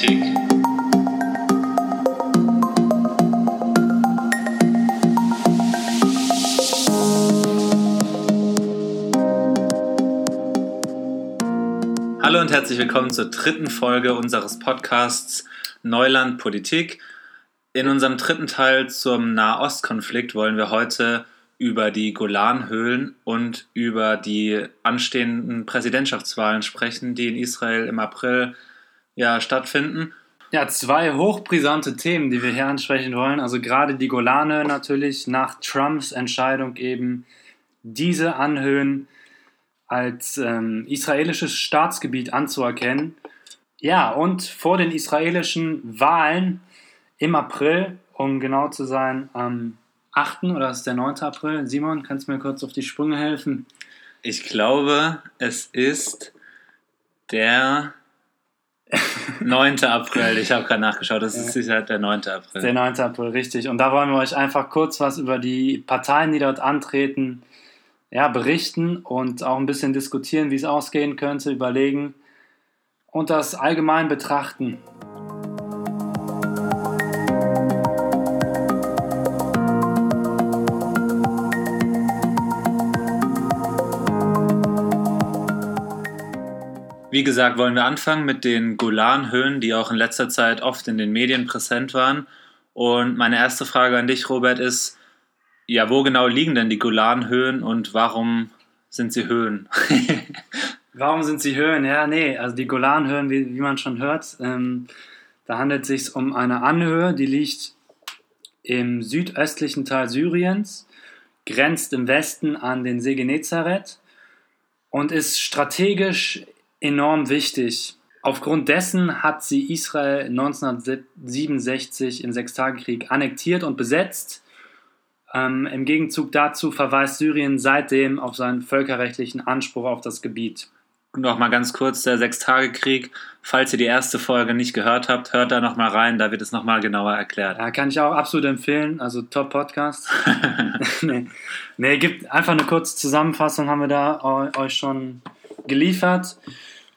Politik. Hallo und herzlich willkommen zur dritten Folge unseres Podcasts Neuland Politik. In unserem dritten Teil zum Nahostkonflikt wollen wir heute über die Golanhöhlen und über die anstehenden Präsidentschaftswahlen sprechen, die in Israel im April ja, stattfinden. Ja, zwei hochbrisante Themen, die wir hier ansprechen wollen. Also gerade die Golane natürlich nach Trumps Entscheidung eben diese Anhöhen als ähm, israelisches Staatsgebiet anzuerkennen. Ja, und vor den israelischen Wahlen im April, um genau zu sein, am 8. oder ist der 9. April? Simon, kannst du mir kurz auf die Sprünge helfen? Ich glaube, es ist der 9. April. Ich habe gerade nachgeschaut, das ist sicher der 9. April. Der 9. April, richtig. Und da wollen wir euch einfach kurz was über die Parteien, die dort antreten, ja, berichten und auch ein bisschen diskutieren, wie es ausgehen könnte, überlegen und das allgemein betrachten. Wie gesagt, wollen wir anfangen mit den Golanhöhen, die auch in letzter Zeit oft in den Medien präsent waren. Und meine erste Frage an dich, Robert, ist, ja, wo genau liegen denn die Golanhöhen und warum sind sie Höhen? warum sind sie Höhen? Ja, nee, also die Golanhöhen, wie, wie man schon hört, ähm, da handelt es sich um eine Anhöhe, die liegt im südöstlichen Teil Syriens, grenzt im Westen an den See Genezareth und ist strategisch enorm wichtig. Aufgrund dessen hat sie Israel 1967 im Sechstagekrieg annektiert und besetzt. Ähm, Im Gegenzug dazu verweist Syrien seitdem auf seinen völkerrechtlichen Anspruch auf das Gebiet. Noch mal ganz kurz der Sechstagekrieg. Falls ihr die erste Folge nicht gehört habt, hört da noch mal rein, da wird es noch mal genauer erklärt. Ja, kann ich auch absolut empfehlen. Also Top Podcast. nee. nee, gibt einfach eine kurze Zusammenfassung haben wir da euch schon geliefert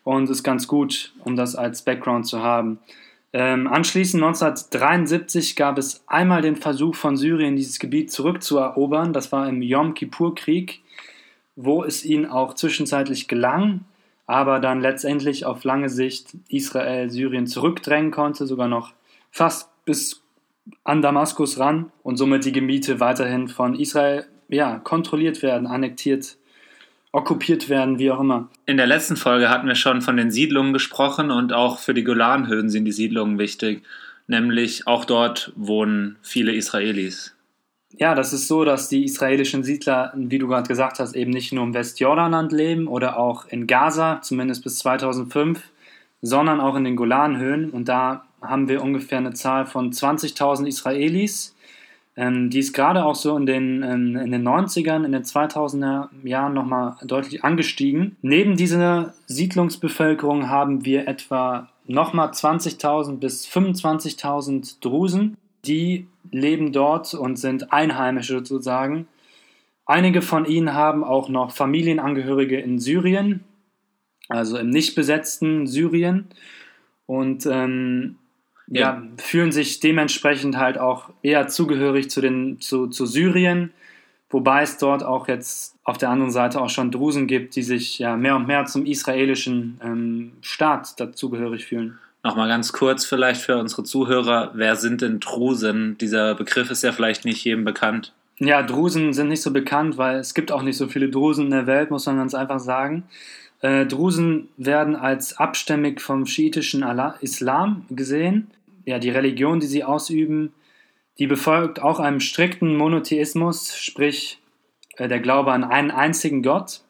und ist ganz gut, um das als Background zu haben. Ähm, anschließend 1973 gab es einmal den Versuch von Syrien, dieses Gebiet zurückzuerobern. Das war im Yom Kippur-Krieg, wo es ihnen auch zwischenzeitlich gelang, aber dann letztendlich auf lange Sicht Israel Syrien zurückdrängen konnte, sogar noch fast bis an Damaskus ran und somit die Gebiete weiterhin von Israel ja, kontrolliert werden, annektiert okkupiert werden, wie auch immer. In der letzten Folge hatten wir schon von den Siedlungen gesprochen und auch für die Golanhöhen sind die Siedlungen wichtig. Nämlich auch dort wohnen viele Israelis. Ja, das ist so, dass die israelischen Siedler, wie du gerade gesagt hast, eben nicht nur im Westjordanland leben oder auch in Gaza, zumindest bis 2005, sondern auch in den Golanhöhen. Und da haben wir ungefähr eine Zahl von 20.000 Israelis, ähm, die ist gerade auch so in den, ähm, in den 90ern, in den 2000er Jahren nochmal deutlich angestiegen. Neben dieser Siedlungsbevölkerung haben wir etwa nochmal 20.000 bis 25.000 Drusen. Die leben dort und sind Einheimische sozusagen. Einige von ihnen haben auch noch Familienangehörige in Syrien, also im nicht besetzten Syrien. Und ähm, ja. ja, fühlen sich dementsprechend halt auch eher zugehörig zu, den, zu, zu Syrien, wobei es dort auch jetzt auf der anderen Seite auch schon Drusen gibt, die sich ja mehr und mehr zum israelischen ähm, Staat dazugehörig fühlen. Nochmal ganz kurz vielleicht für unsere Zuhörer, wer sind denn Drusen? Dieser Begriff ist ja vielleicht nicht jedem bekannt. Ja, Drusen sind nicht so bekannt, weil es gibt auch nicht so viele Drusen in der Welt, muss man ganz einfach sagen. Äh, Drusen werden als abstämmig vom schiitischen Islam gesehen. Ja, die Religion, die sie ausüben, die befolgt auch einem strikten Monotheismus, sprich äh, der Glaube an einen einzigen Gott.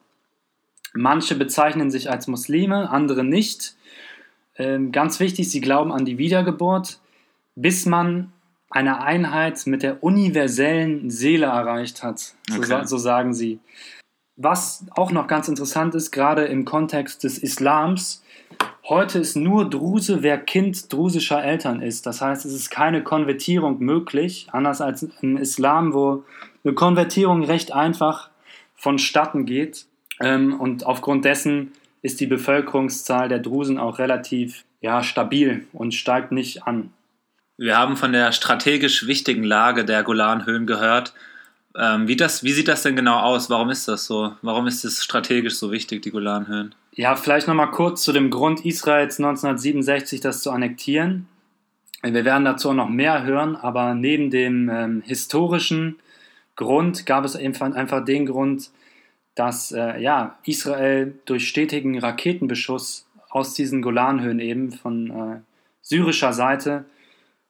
Manche bezeichnen sich als Muslime, andere nicht. Ähm, ganz wichtig, sie glauben an die Wiedergeburt, bis man eine Einheit mit der universellen Seele erreicht hat. Okay. So, so sagen sie. Was auch noch ganz interessant ist, gerade im Kontext des Islams, heute ist nur Druse, wer Kind drusischer Eltern ist. Das heißt, es ist keine Konvertierung möglich, anders als im Islam, wo eine Konvertierung recht einfach vonstatten geht. Ähm, und aufgrund dessen ist die Bevölkerungszahl der Drusen auch relativ ja, stabil und steigt nicht an. Wir haben von der strategisch wichtigen Lage der Golanhöhen gehört. Ähm, wie, das, wie sieht das denn genau aus? Warum ist das so? Warum ist es strategisch so wichtig, die Golanhöhen? Ja, vielleicht nochmal kurz zu dem Grund Israels 1967, das zu annektieren. Wir werden dazu noch mehr hören, aber neben dem ähm, historischen Grund gab es einfach den Grund, dass äh, ja, Israel durch stetigen Raketenbeschuss aus diesen Golanhöhen eben von äh, syrischer Seite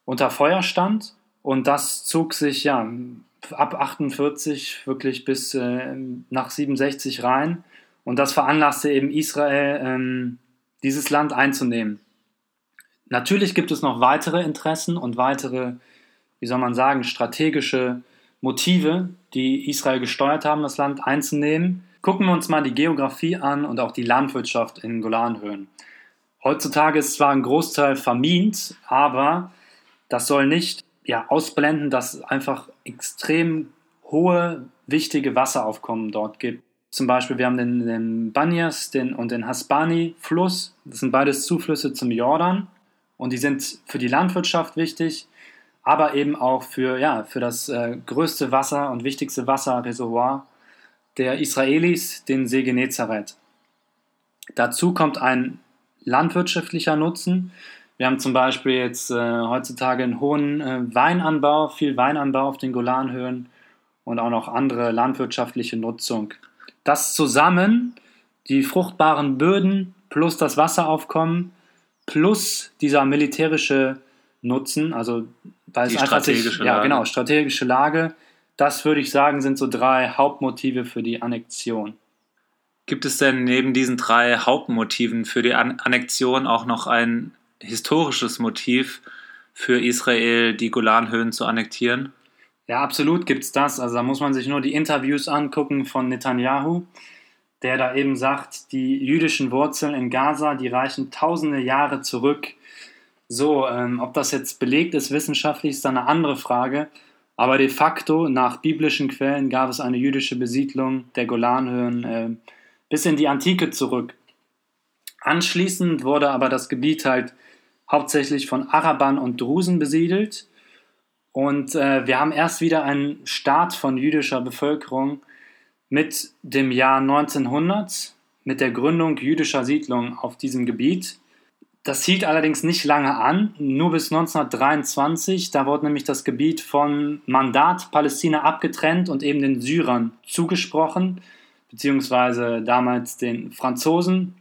unter Feuer stand. Und das zog sich ja ab 48 wirklich bis äh, nach 67 rein. Und das veranlasste eben Israel, ähm, dieses Land einzunehmen. Natürlich gibt es noch weitere Interessen und weitere, wie soll man sagen, strategische Motive, die Israel gesteuert haben, das Land einzunehmen. Gucken wir uns mal die Geografie an und auch die Landwirtschaft in Golanhöhen. Heutzutage ist zwar ein Großteil vermint, aber das soll nicht ja, ausblenden, dass es einfach extrem hohe, wichtige Wasseraufkommen dort gibt. Zum Beispiel, wir haben den, den Banyas den, und den Hasbani-Fluss. Das sind beides Zuflüsse zum Jordan und die sind für die Landwirtschaft wichtig, aber eben auch für, ja, für das äh, größte Wasser und wichtigste Wasserreservoir der Israelis, den See Genezareth. Dazu kommt ein landwirtschaftlicher Nutzen. Wir haben zum Beispiel jetzt äh, heutzutage einen hohen äh, Weinanbau, viel Weinanbau auf den Golanhöhen und auch noch andere landwirtschaftliche Nutzung. Das zusammen, die fruchtbaren Böden plus das Wasseraufkommen plus dieser militärische Nutzen, also weil die es einfach strategische sich, ja genau strategische Lage, das würde ich sagen sind so drei Hauptmotive für die Annexion. Gibt es denn neben diesen drei Hauptmotiven für die An Annexion auch noch ein historisches Motiv für Israel, die Golanhöhen zu annektieren? Ja, absolut gibt es das. Also da muss man sich nur die Interviews angucken von Netanyahu, der da eben sagt, die jüdischen Wurzeln in Gaza, die reichen tausende Jahre zurück. So, ähm, ob das jetzt belegt ist wissenschaftlich, ist dann eine andere Frage. Aber de facto, nach biblischen Quellen, gab es eine jüdische Besiedlung der Golanhöhen äh, bis in die Antike zurück. Anschließend wurde aber das Gebiet halt hauptsächlich von Arabern und Drusen besiedelt. Und äh, wir haben erst wieder einen Start von jüdischer Bevölkerung mit dem Jahr 1900, mit der Gründung jüdischer Siedlungen auf diesem Gebiet. Das hielt allerdings nicht lange an, nur bis 1923. Da wurde nämlich das Gebiet von Mandat Palästina abgetrennt und eben den Syrern zugesprochen, beziehungsweise damals den Franzosen,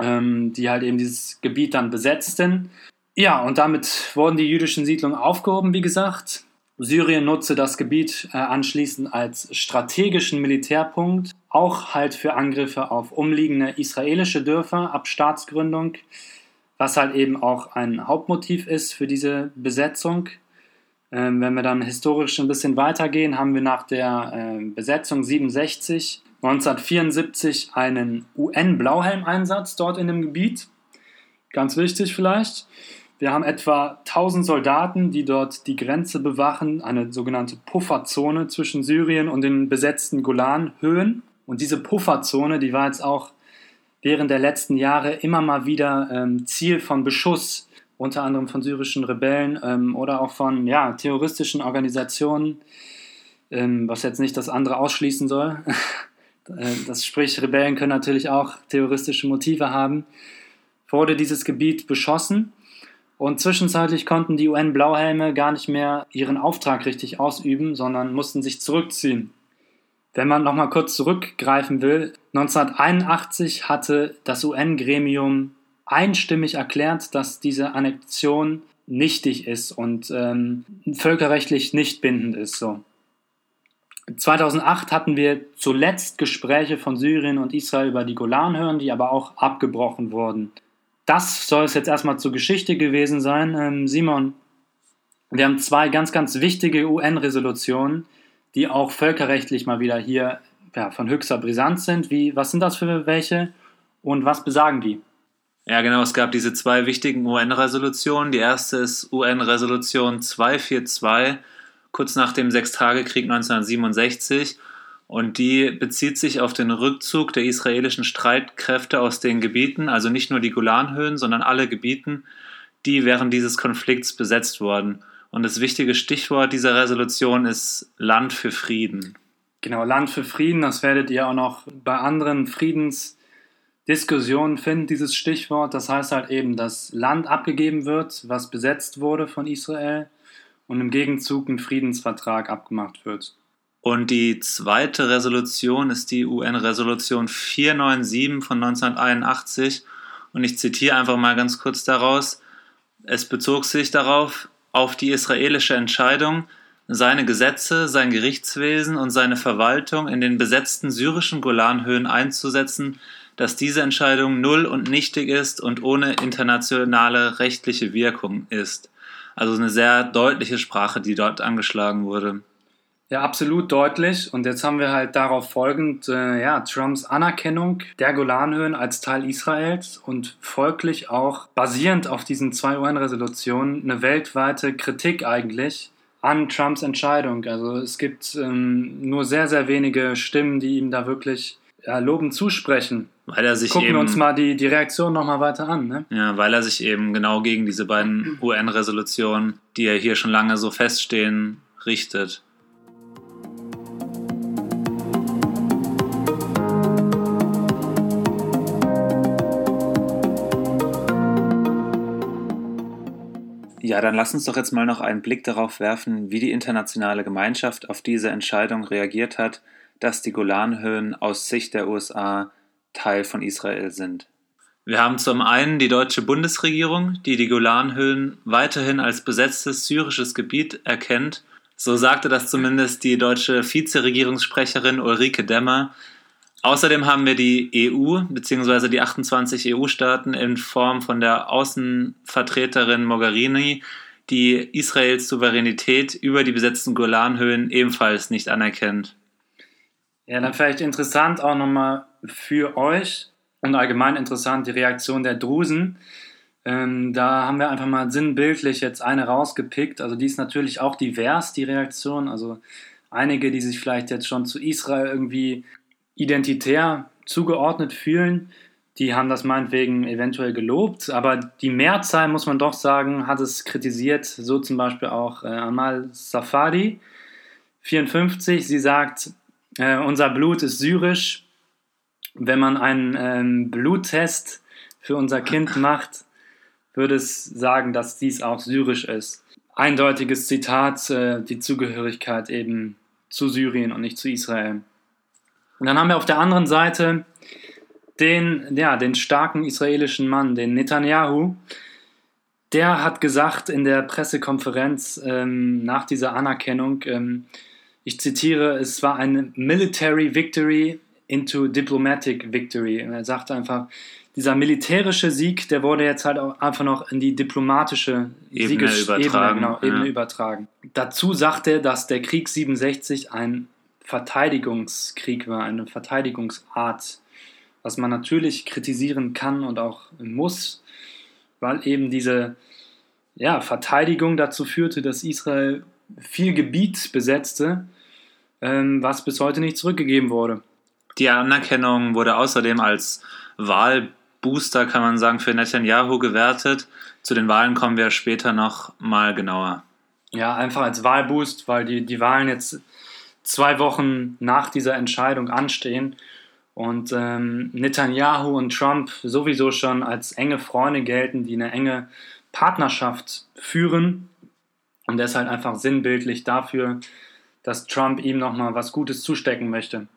ähm, die halt eben dieses Gebiet dann besetzten. Ja, und damit wurden die jüdischen Siedlungen aufgehoben, wie gesagt. Syrien nutzte das Gebiet äh, anschließend als strategischen Militärpunkt, auch halt für Angriffe auf umliegende israelische Dörfer ab Staatsgründung, was halt eben auch ein Hauptmotiv ist für diese Besetzung. Ähm, wenn wir dann historisch ein bisschen weitergehen, haben wir nach der äh, Besetzung 67 1974 einen UN-Blauhelm-Einsatz dort in dem Gebiet. Ganz wichtig vielleicht. Wir haben etwa 1000 Soldaten, die dort die Grenze bewachen, eine sogenannte Pufferzone zwischen Syrien und den besetzten Golanhöhen. Und diese Pufferzone, die war jetzt auch während der letzten Jahre immer mal wieder ähm, Ziel von Beschuss, unter anderem von syrischen Rebellen ähm, oder auch von ja, terroristischen Organisationen, ähm, was jetzt nicht das andere ausschließen soll. Äh, das sprich, Rebellen können natürlich auch terroristische Motive haben. Wurde dieses Gebiet beschossen und zwischenzeitlich konnten die UN-Blauhelme gar nicht mehr ihren Auftrag richtig ausüben, sondern mussten sich zurückziehen. Wenn man nochmal kurz zurückgreifen will, 1981 hatte das UN-Gremium einstimmig erklärt, dass diese Annexion nichtig ist und ähm, völkerrechtlich nicht bindend ist. So. 2008 hatten wir zuletzt Gespräche von Syrien und Israel über die Golanhöhen, die aber auch abgebrochen wurden das soll es jetzt erstmal zur Geschichte gewesen sein. Ähm, Simon, wir haben zwei ganz, ganz wichtige UN-Resolutionen, die auch völkerrechtlich mal wieder hier ja, von höchster Brisanz sind. Wie, was sind das für welche und was besagen die? Ja, genau, es gab diese zwei wichtigen UN-Resolutionen. Die erste ist UN-Resolution 242, kurz nach dem Sechstagekrieg 1967. Und die bezieht sich auf den Rückzug der israelischen Streitkräfte aus den Gebieten, also nicht nur die Golanhöhen, sondern alle Gebieten, die während dieses Konflikts besetzt wurden. Und das wichtige Stichwort dieser Resolution ist Land für Frieden. Genau, Land für Frieden, das werdet ihr auch noch bei anderen Friedensdiskussionen finden, dieses Stichwort. Das heißt halt eben, dass Land abgegeben wird, was besetzt wurde von Israel und im Gegenzug ein Friedensvertrag abgemacht wird. Und die zweite Resolution ist die UN-Resolution 497 von 1981. Und ich zitiere einfach mal ganz kurz daraus. Es bezog sich darauf, auf die israelische Entscheidung, seine Gesetze, sein Gerichtswesen und seine Verwaltung in den besetzten syrischen Golanhöhen einzusetzen, dass diese Entscheidung null und nichtig ist und ohne internationale rechtliche Wirkung ist. Also eine sehr deutliche Sprache, die dort angeschlagen wurde. Ja, absolut deutlich. Und jetzt haben wir halt darauf folgend äh, ja, Trumps Anerkennung der Golanhöhen als Teil Israels und folglich auch basierend auf diesen zwei UN-Resolutionen eine weltweite Kritik eigentlich an Trumps Entscheidung. Also es gibt ähm, nur sehr, sehr wenige Stimmen, die ihm da wirklich ja, lobend zusprechen. Weil er sich Gucken eben, wir uns mal die, die Reaktion nochmal weiter an. Ne? Ja, weil er sich eben genau gegen diese beiden UN-Resolutionen, die ja hier schon lange so feststehen, richtet. Ja, dann lass uns doch jetzt mal noch einen Blick darauf werfen, wie die internationale Gemeinschaft auf diese Entscheidung reagiert hat, dass die Golanhöhen aus Sicht der USA Teil von Israel sind. Wir haben zum einen die deutsche Bundesregierung, die die Golanhöhen weiterhin als besetztes syrisches Gebiet erkennt. So sagte das zumindest die deutsche Vizeregierungssprecherin Ulrike Demmer Außerdem haben wir die EU bzw. die 28 EU-Staaten in Form von der Außenvertreterin Mogherini, die Israels Souveränität über die besetzten Golanhöhen ebenfalls nicht anerkennt. Ja, dann vielleicht interessant auch nochmal für euch und allgemein interessant die Reaktion der Drusen. Ähm, da haben wir einfach mal sinnbildlich jetzt eine rausgepickt. Also die ist natürlich auch divers, die Reaktion. Also einige, die sich vielleicht jetzt schon zu Israel irgendwie identitär zugeordnet fühlen, die haben das meinetwegen eventuell gelobt, aber die Mehrzahl, muss man doch sagen, hat es kritisiert, so zum Beispiel auch äh, Amal Safadi, 54, sie sagt, äh, unser Blut ist syrisch, wenn man einen ähm, Bluttest für unser Kind macht, würde es sagen, dass dies auch syrisch ist. Eindeutiges Zitat, äh, die Zugehörigkeit eben zu Syrien und nicht zu Israel. Und dann haben wir auf der anderen Seite den, ja, den starken israelischen Mann, den Netanyahu. Der hat gesagt in der Pressekonferenz ähm, nach dieser Anerkennung, ähm, ich zitiere, es war eine Military Victory into Diplomatic Victory. Er sagte einfach, dieser militärische Sieg, der wurde jetzt halt auch einfach noch in die diplomatische Ebene Sieges übertragen. Ebene, genau, Ebene übertragen. Dazu sagte er, dass der Krieg 67 ein Verteidigungskrieg war, eine Verteidigungsart, was man natürlich kritisieren kann und auch muss, weil eben diese ja, Verteidigung dazu führte, dass Israel viel Gebiet besetzte, ähm, was bis heute nicht zurückgegeben wurde. Die Anerkennung wurde außerdem als Wahlbooster, kann man sagen, für Netanyahu gewertet. Zu den Wahlen kommen wir später noch mal genauer. Ja, einfach als Wahlboost, weil die, die Wahlen jetzt zwei Wochen nach dieser Entscheidung anstehen und ähm, Netanyahu und Trump sowieso schon als enge Freunde gelten, die eine enge Partnerschaft führen und deshalb einfach sinnbildlich dafür, dass Trump ihm nochmal was Gutes zustecken möchte.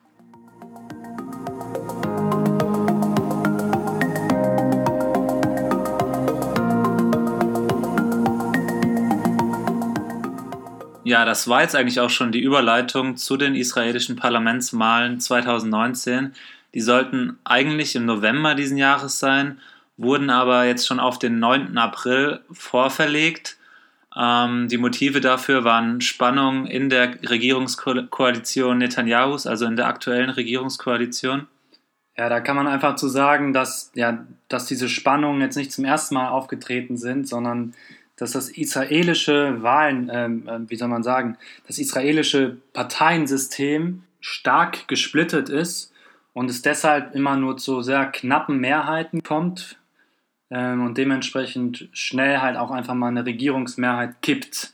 Ja, das war jetzt eigentlich auch schon die Überleitung zu den israelischen Parlamentswahlen 2019. Die sollten eigentlich im November diesen Jahres sein, wurden aber jetzt schon auf den 9. April vorverlegt. Ähm, die Motive dafür waren Spannungen in der Regierungskoalition Netanyahus, also in der aktuellen Regierungskoalition. Ja, da kann man einfach zu sagen, dass, ja, dass diese Spannungen jetzt nicht zum ersten Mal aufgetreten sind, sondern dass das israelische Wahlen, ähm, äh, wie soll man sagen, das israelische Parteiensystem stark gesplittet ist und es deshalb immer nur zu sehr knappen Mehrheiten kommt ähm, und dementsprechend schnell halt auch einfach mal eine Regierungsmehrheit kippt.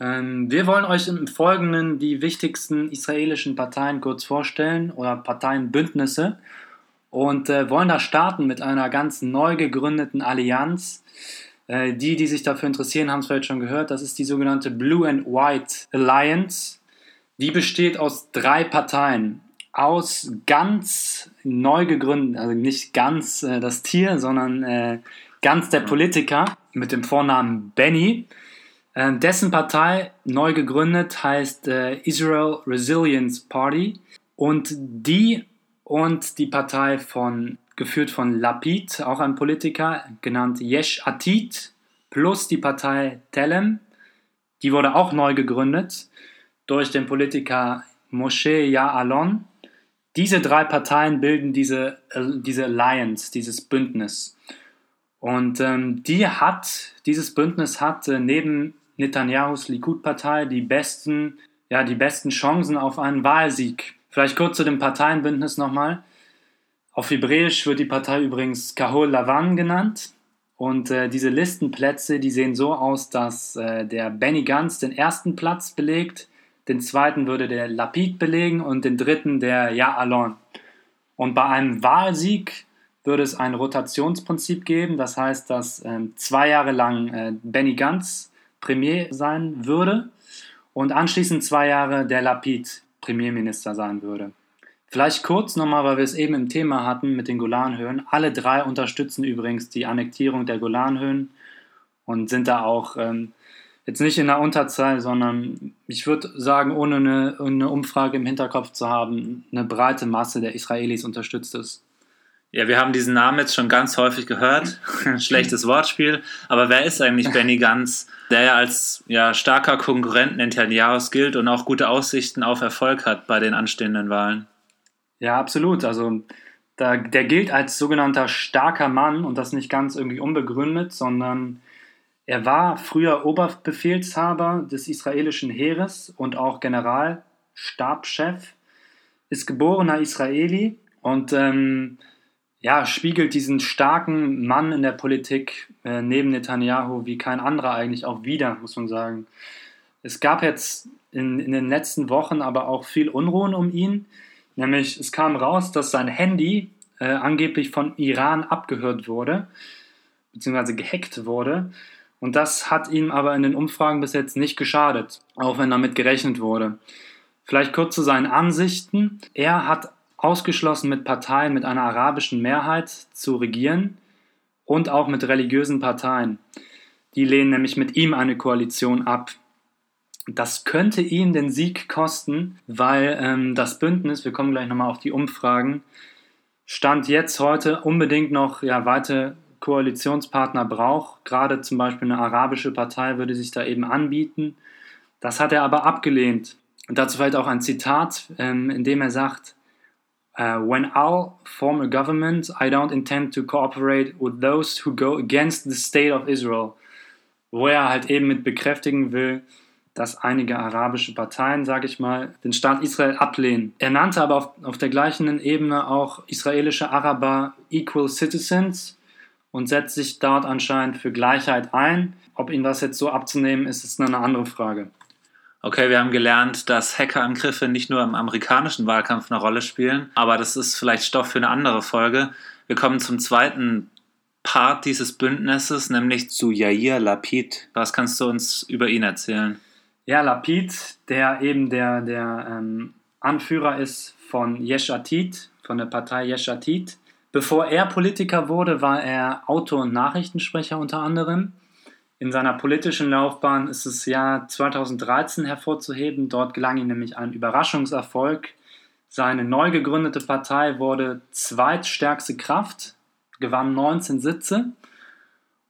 Ähm, wir wollen euch im Folgenden die wichtigsten israelischen Parteien kurz vorstellen oder Parteienbündnisse und äh, wollen da starten mit einer ganz neu gegründeten Allianz. Äh, die, die sich dafür interessieren, haben es vielleicht schon gehört. Das ist die sogenannte Blue and White Alliance. Die besteht aus drei Parteien. Aus ganz neu gegründeten, also nicht ganz äh, das Tier, sondern äh, ganz der Politiker mit dem Vornamen Benny. Ähm, dessen Partei, neu gegründet, heißt äh, Israel Resilience Party. Und die und die Partei von, geführt von Lapid, auch ein Politiker, genannt Yesh Atid, plus die Partei Telem, die wurde auch neu gegründet durch den Politiker Moshe Ya'alon. Diese drei Parteien bilden diese, äh, diese Alliance, dieses Bündnis. Und ähm, die hat, dieses Bündnis hat äh, neben Netanyahus Likud-Partei die besten, ja, die besten Chancen auf einen Wahlsieg. Vielleicht kurz zu dem Parteienbündnis nochmal. Auf Hebräisch wird die Partei übrigens Kahol Lavan genannt. Und äh, diese Listenplätze, die sehen so aus, dass äh, der Benny Gantz den ersten Platz belegt, den zweiten würde der Lapid belegen und den dritten der Ja-Alon. Und bei einem Wahlsieg würde es ein Rotationsprinzip geben. Das heißt, dass ähm, zwei Jahre lang äh, Benny Gantz Premier sein würde und anschließend zwei Jahre der Lapid Premierminister sein würde. Vielleicht kurz nochmal, weil wir es eben im Thema hatten mit den Golanhöhen. Alle drei unterstützen übrigens die Annektierung der Golanhöhen und sind da auch ähm, jetzt nicht in der Unterzahl, sondern ich würde sagen, ohne eine, eine Umfrage im Hinterkopf zu haben, eine breite Masse der Israelis unterstützt es. Ja, wir haben diesen Namen jetzt schon ganz häufig gehört. Schlechtes Wortspiel. Aber wer ist eigentlich Benny Gantz, der ja als ja, starker Konkurrent Netanyahu's gilt und auch gute Aussichten auf Erfolg hat bei den anstehenden Wahlen? Ja, absolut. Also da, der gilt als sogenannter starker Mann und das nicht ganz irgendwie unbegründet, sondern er war früher Oberbefehlshaber des israelischen Heeres und auch Generalstabschef, ist geborener Israeli und ähm, ja, spiegelt diesen starken Mann in der Politik äh, neben Netanyahu wie kein anderer eigentlich auch wieder, muss man sagen. Es gab jetzt in, in den letzten Wochen aber auch viel Unruhen um ihn. Nämlich, es kam raus, dass sein Handy äh, angeblich von Iran abgehört wurde, beziehungsweise gehackt wurde. Und das hat ihm aber in den Umfragen bis jetzt nicht geschadet, auch wenn damit gerechnet wurde. Vielleicht kurz zu seinen Ansichten. Er hat ausgeschlossen mit Parteien mit einer arabischen Mehrheit zu regieren und auch mit religiösen Parteien. Die lehnen nämlich mit ihm eine Koalition ab. Das könnte ihm den Sieg kosten, weil ähm, das Bündnis, wir kommen gleich nochmal auf die Umfragen, Stand jetzt heute unbedingt noch ja, weite Koalitionspartner braucht. Gerade zum Beispiel eine arabische Partei würde sich da eben anbieten. Das hat er aber abgelehnt. Und dazu vielleicht auch ein Zitat, ähm, in dem er sagt, Uh, when I'll form a government, I don't intend to cooperate with those who go against the state of Israel. Wo er halt eben mit bekräftigen will, dass einige arabische Parteien, sage ich mal, den Staat Israel ablehnen. Er nannte aber auf, auf der gleichen Ebene auch israelische Araber Equal Citizens und setzt sich dort anscheinend für Gleichheit ein. Ob ihm das jetzt so abzunehmen ist, ist eine andere Frage. Okay, wir haben gelernt, dass Hackerangriffe nicht nur im amerikanischen Wahlkampf eine Rolle spielen, aber das ist vielleicht Stoff für eine andere Folge. Wir kommen zum zweiten Part dieses Bündnisses, nämlich zu Yair Lapid. Was kannst du uns über ihn erzählen? Ja, Lapid, der eben der, der ähm, Anführer ist von Yesh Atid, von der Partei Yesh Atid. Bevor er Politiker wurde, war er Autor und Nachrichtensprecher unter anderem. In seiner politischen Laufbahn ist das Jahr 2013 hervorzuheben. Dort gelang ihm nämlich ein Überraschungserfolg. Seine neu gegründete Partei wurde zweitstärkste Kraft, gewann 19 Sitze.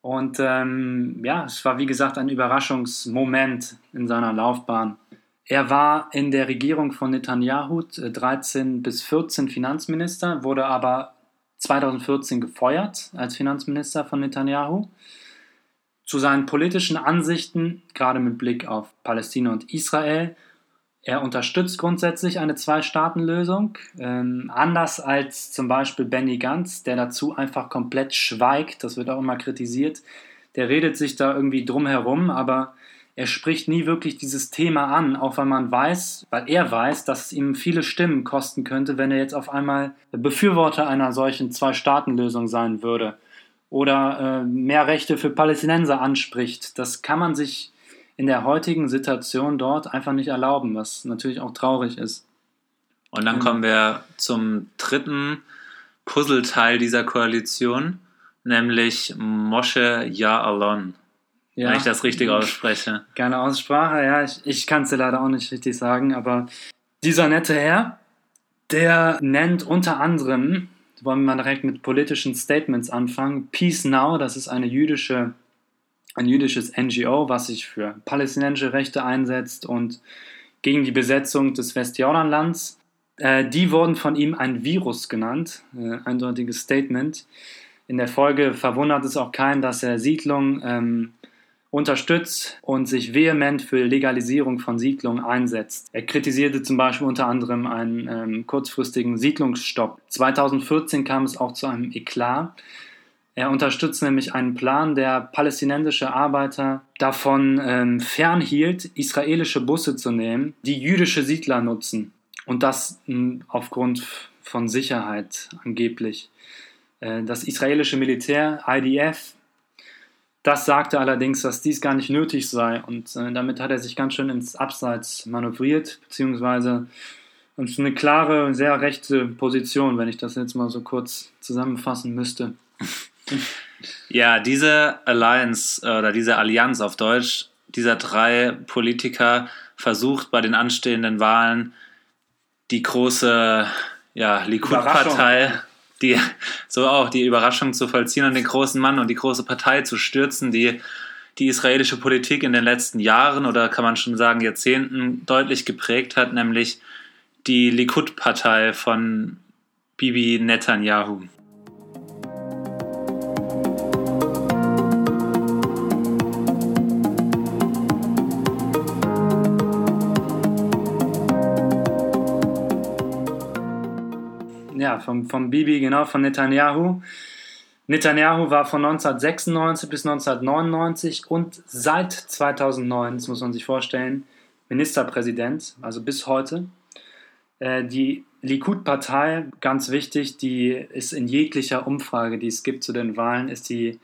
Und ähm, ja, es war wie gesagt ein Überraschungsmoment in seiner Laufbahn. Er war in der Regierung von Netanyahu 13 bis 14 Finanzminister, wurde aber 2014 gefeuert als Finanzminister von Netanyahu. Zu seinen politischen Ansichten, gerade mit Blick auf Palästina und Israel, Er unterstützt grundsätzlich eine Zwei-Staaten-Lösung, ähm, anders als zum Beispiel Benny Gantz, der dazu einfach komplett schweigt. Das wird auch immer kritisiert. Der redet sich da irgendwie drum herum, aber er spricht nie wirklich dieses Thema an, auch weil man weiß, weil er weiß, dass es ihm viele Stimmen kosten könnte, wenn er jetzt auf einmal Befürworter einer solchen Zwei-Staaten-Lösung sein würde oder äh, mehr Rechte für Palästinenser anspricht. Das kann man sich in der heutigen Situation dort einfach nicht erlauben, was natürlich auch traurig ist. Und dann kommen wir zum dritten Puzzleteil dieser Koalition, nämlich Moshe Ya'alon. Ja. Wenn ich das richtig ausspreche. Keine Aussprache, ja, ich, ich kann es dir leider auch nicht richtig sagen, aber dieser nette Herr, der nennt unter anderem, wollen wir mal direkt mit politischen Statements anfangen, Peace Now, das ist eine jüdische ein jüdisches NGO, was sich für palästinensische Rechte einsetzt und gegen die Besetzung des Westjordanlands. Äh, die wurden von ihm ein Virus genannt, äh, eindeutiges Statement. In der Folge verwundert es auch keinen, dass er Siedlungen ähm, unterstützt und sich vehement für Legalisierung von Siedlungen einsetzt. Er kritisierte zum Beispiel unter anderem einen ähm, kurzfristigen Siedlungsstopp. 2014 kam es auch zu einem Eklat er unterstützt nämlich einen Plan, der palästinensische Arbeiter davon ähm, fernhielt, israelische Busse zu nehmen, die jüdische Siedler nutzen. Und das mh, hm, aufgrund von Sicherheit angeblich. Äh, das israelische Militär, IDF, das sagte allerdings, dass dies gar nicht nötig sei. Und äh, damit hat er sich ganz schön ins Abseits manövriert, beziehungsweise uns eine klare, sehr rechte Position, wenn ich das jetzt mal so kurz zusammenfassen müsste. Ja, diese Alliance äh, oder diese Allianz auf Deutsch dieser drei Politiker versucht bei den anstehenden Wahlen die große ja, Likud-Partei, die so auch die Überraschung zu vollziehen und den großen Mann und die große Partei zu stürzen, die die israelische Politik in den letzten Jahren oder kann man schon sagen Jahrzehnten deutlich geprägt hat, nämlich die Likud-Partei von Bibi Netanyahu. Vom, vom Bibi, genau, von Netanyahu. Netanyahu war von 1996 bis 1999 und seit 2009, das muss man sich vorstellen, Ministerpräsident, also bis heute. Äh, die Likud-Partei, ganz wichtig, die ist in jeglicher Umfrage, die es gibt zu den Wahlen, ist die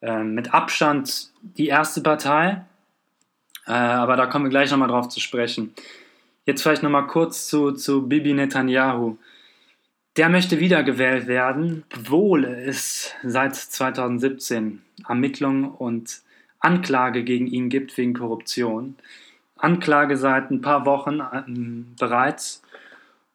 äh, mit Abstand die erste Partei. Äh, aber da kommen wir gleich nochmal drauf zu sprechen. Jetzt vielleicht nochmal kurz zu, zu Bibi Netanyahu. Der möchte wiedergewählt werden, obwohl es seit 2017 Ermittlungen und Anklage gegen ihn gibt wegen Korruption. Anklage seit ein paar Wochen ähm, bereits.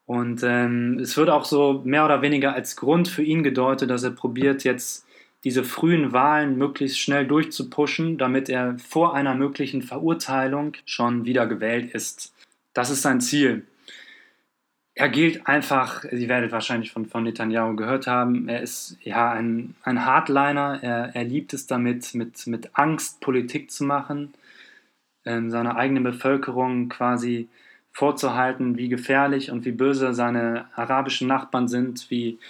Und ähm, es wird auch so mehr oder weniger als Grund für ihn gedeutet, dass er probiert, jetzt diese frühen Wahlen möglichst schnell durchzupuschen, damit er vor einer möglichen Verurteilung schon wiedergewählt ist. Das ist sein Ziel er gilt einfach, Sie werdet wahrscheinlich von, von Netanyahu gehört haben, er ist ja ein, ein Hardliner, er, er liebt es damit, mit, mit Angst Politik zu machen, ähm, seiner eigenen Bevölkerung quasi vorzuhalten, wie gefährlich und wie böse seine arabischen Nachbarn sind, wie,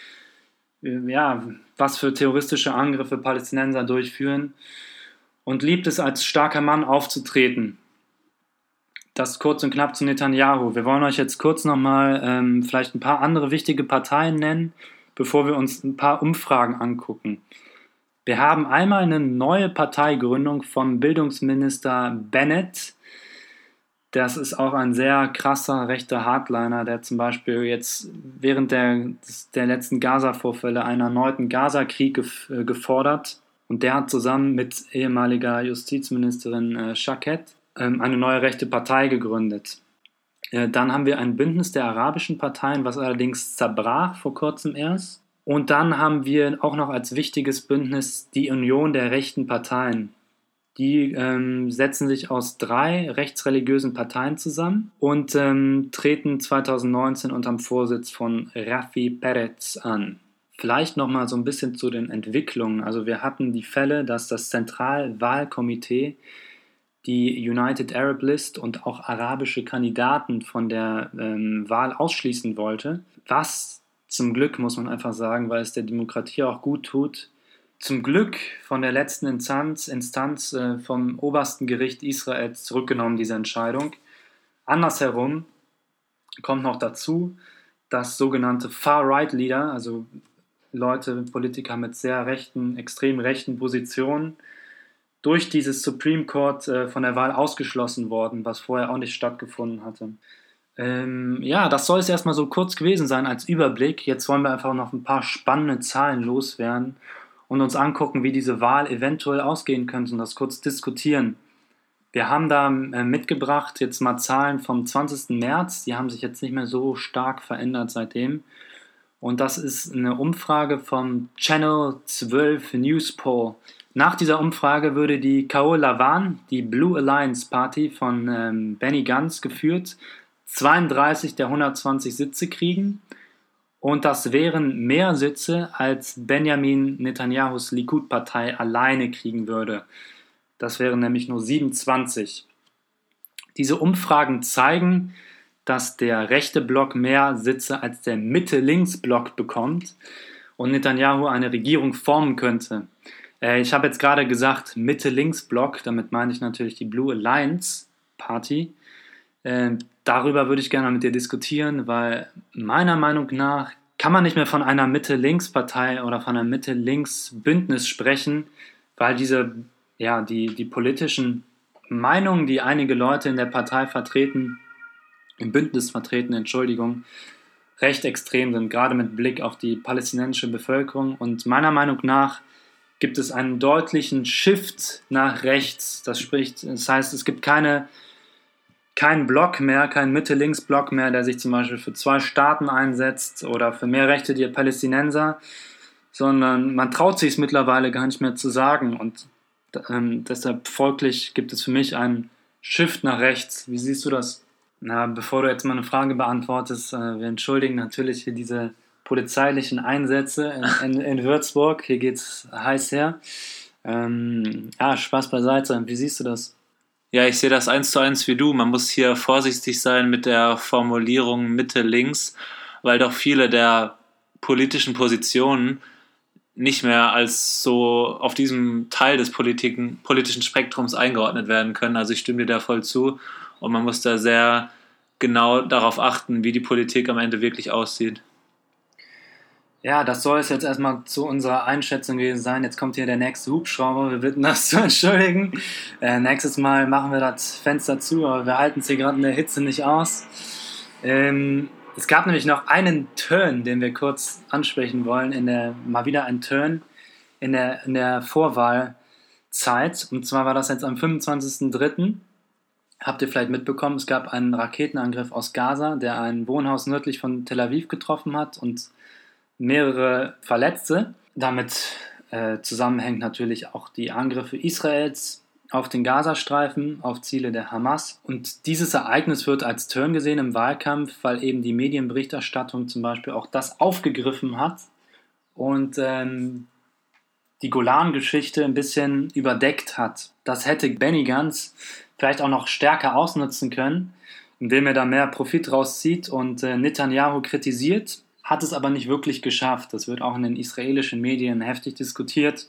ja, was für terroristische Angriffe Palästinenser durchführen und liebt es als starker Mann aufzutreten das kurz und knapp zu Netanyahu. Wir wollen euch jetzt kurz nochmal ähm, vielleicht ein paar andere wichtige Parteien nennen, bevor wir uns ein paar Umfragen angucken. Wir haben einmal eine neue Parteigründung von Bildungsminister Bennett. Das ist auch ein sehr krasser rechter Hardliner, der zum Beispiel jetzt während der, der letzten Gaza-Vorfälle einen erneuten Gaza-Krieg äh, gefordert. Und der hat zusammen mit ehemaliger Justizministerin äh, Schakett eine neue rechte Partei gegründet. Äh, dann haben wir ein Bündnis der arabischen Parteien, was allerdings zerbrach vor kurzem erst. Und dann haben wir auch noch als wichtiges Bündnis die Union der rechten Parteien. Die ähm, setzen sich aus drei rechtsreligiösen Parteien zusammen und ähm, treten 2019 unter dem Vorsitz von Rafi Perez an. Vielleicht noch mal so ein bisschen zu den Entwicklungen. Also wir hatten die Fälle, dass das Zentralwahlkomitee die United Arab List und auch arabische Kandidaten von der ähm, Wahl ausschließen wollte. Was zum Glück, muss man einfach sagen, weil es der Demokratie auch gut tut, zum Glück von der letzten Instanz, Instanz äh, vom obersten Gericht Israels zurückgenommen, diese Entscheidung. Andersherum kommt noch dazu, dass sogenannte Far-Right-Leader, also Leute, Politiker mit sehr rechten, extrem rechten Positionen, durch dieses Supreme Court äh, von der Wahl ausgeschlossen worden, was vorher auch nicht stattgefunden hatte. Ähm, ja, das soll es erstmal so kurz gewesen sein als Überblick. Jetzt wollen wir einfach noch ein paar spannende Zahlen loswerden und uns angucken, wie diese Wahl eventuell ausgehen könnte und das kurz diskutieren. Wir haben da äh, mitgebracht jetzt mal Zahlen vom 20. März, die haben sich jetzt nicht mehr so stark verändert seitdem. Und das ist eine Umfrage vom Channel 12 News Poll. Nach dieser Umfrage würde die Kao Lavan, die Blue Alliance Party von ähm, Benny Gantz geführt, 32 der 120 Sitze kriegen. Und das wären mehr Sitze, als Benjamin Netanyahus Likud-Partei alleine kriegen würde. Das wären nämlich nur 27. Diese Umfragen zeigen, dass der rechte Block mehr Sitze als der Mitte-Links-Block bekommt und Netanyahu eine Regierung formen könnte. Äh, ich habe jetzt gerade gesagt Mitte-Links-Block, damit meine ich natürlich die Blue Alliance Party. Äh, darüber würde ich gerne mit dir diskutieren, weil meiner Meinung nach kann man nicht mehr von einer Mitte-Links-Partei oder von einer Mitte-Links-Bündnis sprechen, weil diese, ja, die, die politischen Meinungen, die einige Leute in der Partei vertreten, im Bündnis vertreten, Entschuldigung, recht extrem sind, gerade mit Blick auf die palästinensische Bevölkerung. Und meiner Meinung nach gibt es einen deutlichen Shift nach rechts. Das spricht, das heißt, es gibt keine, keinen Block mehr, keinen Mitte-Links-Block mehr, der sich zum Beispiel für zwei Staaten einsetzt oder für mehr Rechte der Palästinenser, sondern man traut sich es mittlerweile gar nicht mehr zu sagen. Und ähm, deshalb folglich gibt es für mich einen Shift nach rechts. Wie siehst du das? Na, bevor du jetzt mal eine Frage beantwortest, äh, wir entschuldigen natürlich hier diese polizeilichen Einsätze in, in, in Würzburg. Hier geht es heiß her. Ähm, ja, Spaß beiseite. Wie siehst du das? Ja, ich sehe das eins zu eins wie du. Man muss hier vorsichtig sein mit der Formulierung Mitte links, weil doch viele der politischen Positionen nicht mehr als so auf diesem Teil des Politiken, politischen Spektrums eingeordnet werden können. Also ich stimme dir da voll zu und man muss da sehr genau darauf achten, wie die Politik am Ende wirklich aussieht. Ja, das soll es jetzt erstmal zu unserer Einschätzung gewesen sein. Jetzt kommt hier der nächste Hubschrauber. Wir bitten das zu entschuldigen. Äh, nächstes Mal machen wir das Fenster zu, aber wir halten es hier gerade in der Hitze nicht aus. Ähm, es gab nämlich noch einen Turn, den wir kurz ansprechen wollen. In der, mal wieder ein Turn in der, in der Vorwahlzeit. Und zwar war das jetzt am 25.03. Habt ihr vielleicht mitbekommen, es gab einen Raketenangriff aus Gaza, der ein Wohnhaus nördlich von Tel Aviv getroffen hat und mehrere Verletzte. Damit äh, zusammenhängt natürlich auch die Angriffe Israels auf den Gazastreifen, auf Ziele der Hamas. Und dieses Ereignis wird als Turn gesehen im Wahlkampf, weil eben die Medienberichterstattung zum Beispiel auch das aufgegriffen hat und ähm, die Golan-Geschichte ein bisschen überdeckt hat. Das hätte Benny Gantz vielleicht auch noch stärker ausnutzen können, indem er da mehr Profit rauszieht und äh, Netanyahu kritisiert hat es aber nicht wirklich geschafft. Das wird auch in den israelischen Medien heftig diskutiert,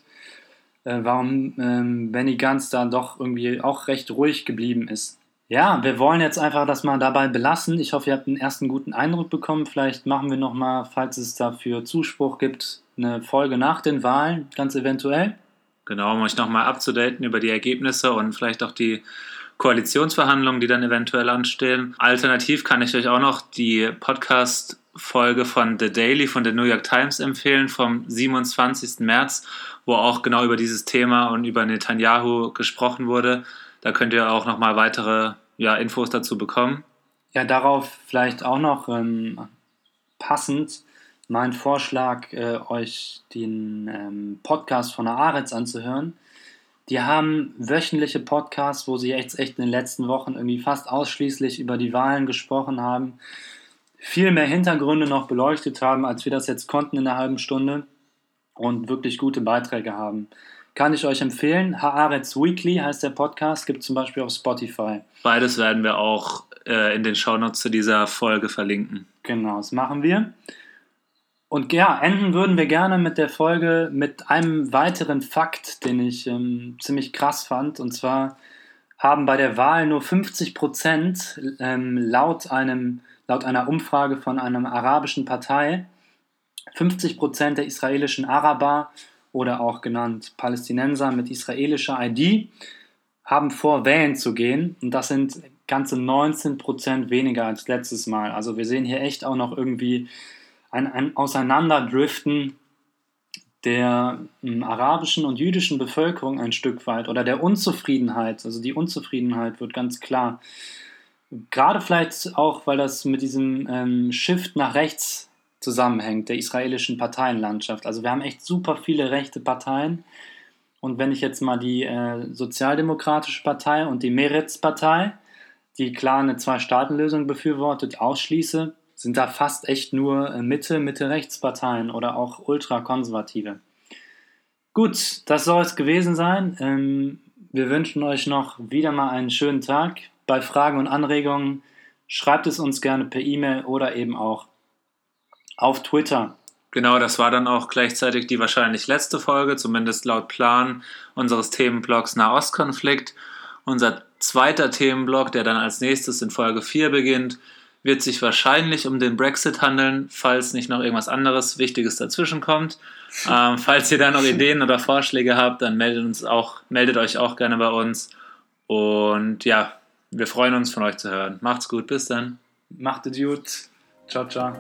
äh, warum ähm, Benny Gantz da doch irgendwie auch recht ruhig geblieben ist. Ja, wir wollen jetzt einfach das mal dabei belassen. Ich hoffe, ihr habt einen ersten guten Eindruck bekommen. Vielleicht machen wir nochmal, falls es dafür Zuspruch gibt, eine Folge nach den Wahlen, ganz eventuell. Genau, um euch nochmal abzudaten über die Ergebnisse und vielleicht auch die Koalitionsverhandlungen, die dann eventuell anstehen. Alternativ kann ich euch auch noch die Podcast Folge von The Daily von der New York Times empfehlen vom 27. März, wo auch genau über dieses Thema und über Netanyahu gesprochen wurde. Da könnt ihr auch nochmal weitere ja, Infos dazu bekommen. Ja, darauf vielleicht auch noch ähm, passend mein Vorschlag, äh, euch den ähm, Podcast von der Aretz anzuhören. Die haben wöchentliche Podcasts, wo sie echt, echt in den letzten Wochen irgendwie fast ausschließlich über die Wahlen gesprochen haben viel mehr Hintergründe noch beleuchtet haben, als wir das jetzt konnten in einer halben Stunde und wirklich gute Beiträge haben. kann ich euch empfehlen. Haaretz Weekly heißt der Podcast, gibt zum Beispiel auf Spotify. Beides werden wir auch äh, in den Shownotes zu dieser Folge verlinken. Genau, das machen wir. Und ja, enden würden wir gerne mit der Folge mit einem weiteren Fakt, den ich ähm, ziemlich krass fand. Und zwar haben bei der Wahl nur 50 Prozent ähm, laut, einem, laut einer Umfrage von einer arabischen Partei 50 Prozent der israelischen Araber oder auch genannt Palästinenser mit israelischer ID haben vor, wählen zu gehen. Und das sind ganze 19 Prozent weniger als letztes Mal. Also wir sehen hier echt auch noch irgendwie ein, ein Auseinanderdriften der m, arabischen und jüdischen Bevölkerung ein Stück weit oder der Unzufriedenheit. Also die Unzufriedenheit wird ganz klar. Gerade vielleicht auch, weil das mit diesem ähm, Shift nach rechts zusammenhängt, der israelischen Parteienlandschaft. Also wir haben echt super viele rechte Parteien. Und wenn ich jetzt mal die äh, Sozialdemokratische Partei und die Meretz-Partei, die klar eine Zwei-Staaten-Lösung befürwortet, ausschließe, sind da fast echt nur äh, Mitte, Mitte-Rechts-Parteien oder auch ultrakonservative. Gut, das soll es gewesen sein. Ähm, wir wünschen euch noch wieder mal einen schönen Tag. Bei Fragen und Anregungen schreibt es uns gerne per E-Mail oder eben auch auf Twitter. Genau, das war dann auch gleichzeitig die wahrscheinlich letzte Folge, zumindest laut Plan unseres Themenblocks Nahostkonflikt. Unser zweiter Themenblock, der dann als nächstes in Folge 4 beginnt, wird sich wahrscheinlich um den Brexit handeln, falls nicht noch irgendwas anderes Wichtiges dazwischen kommt. Ähm, falls ihr da noch Ideen oder Vorschläge habt, dann meldet, uns auch, meldet euch auch gerne bei uns. Und ja, wir freuen uns von euch zu hören. Macht's gut, bis dann. Macht es gut. Ciao, ciao.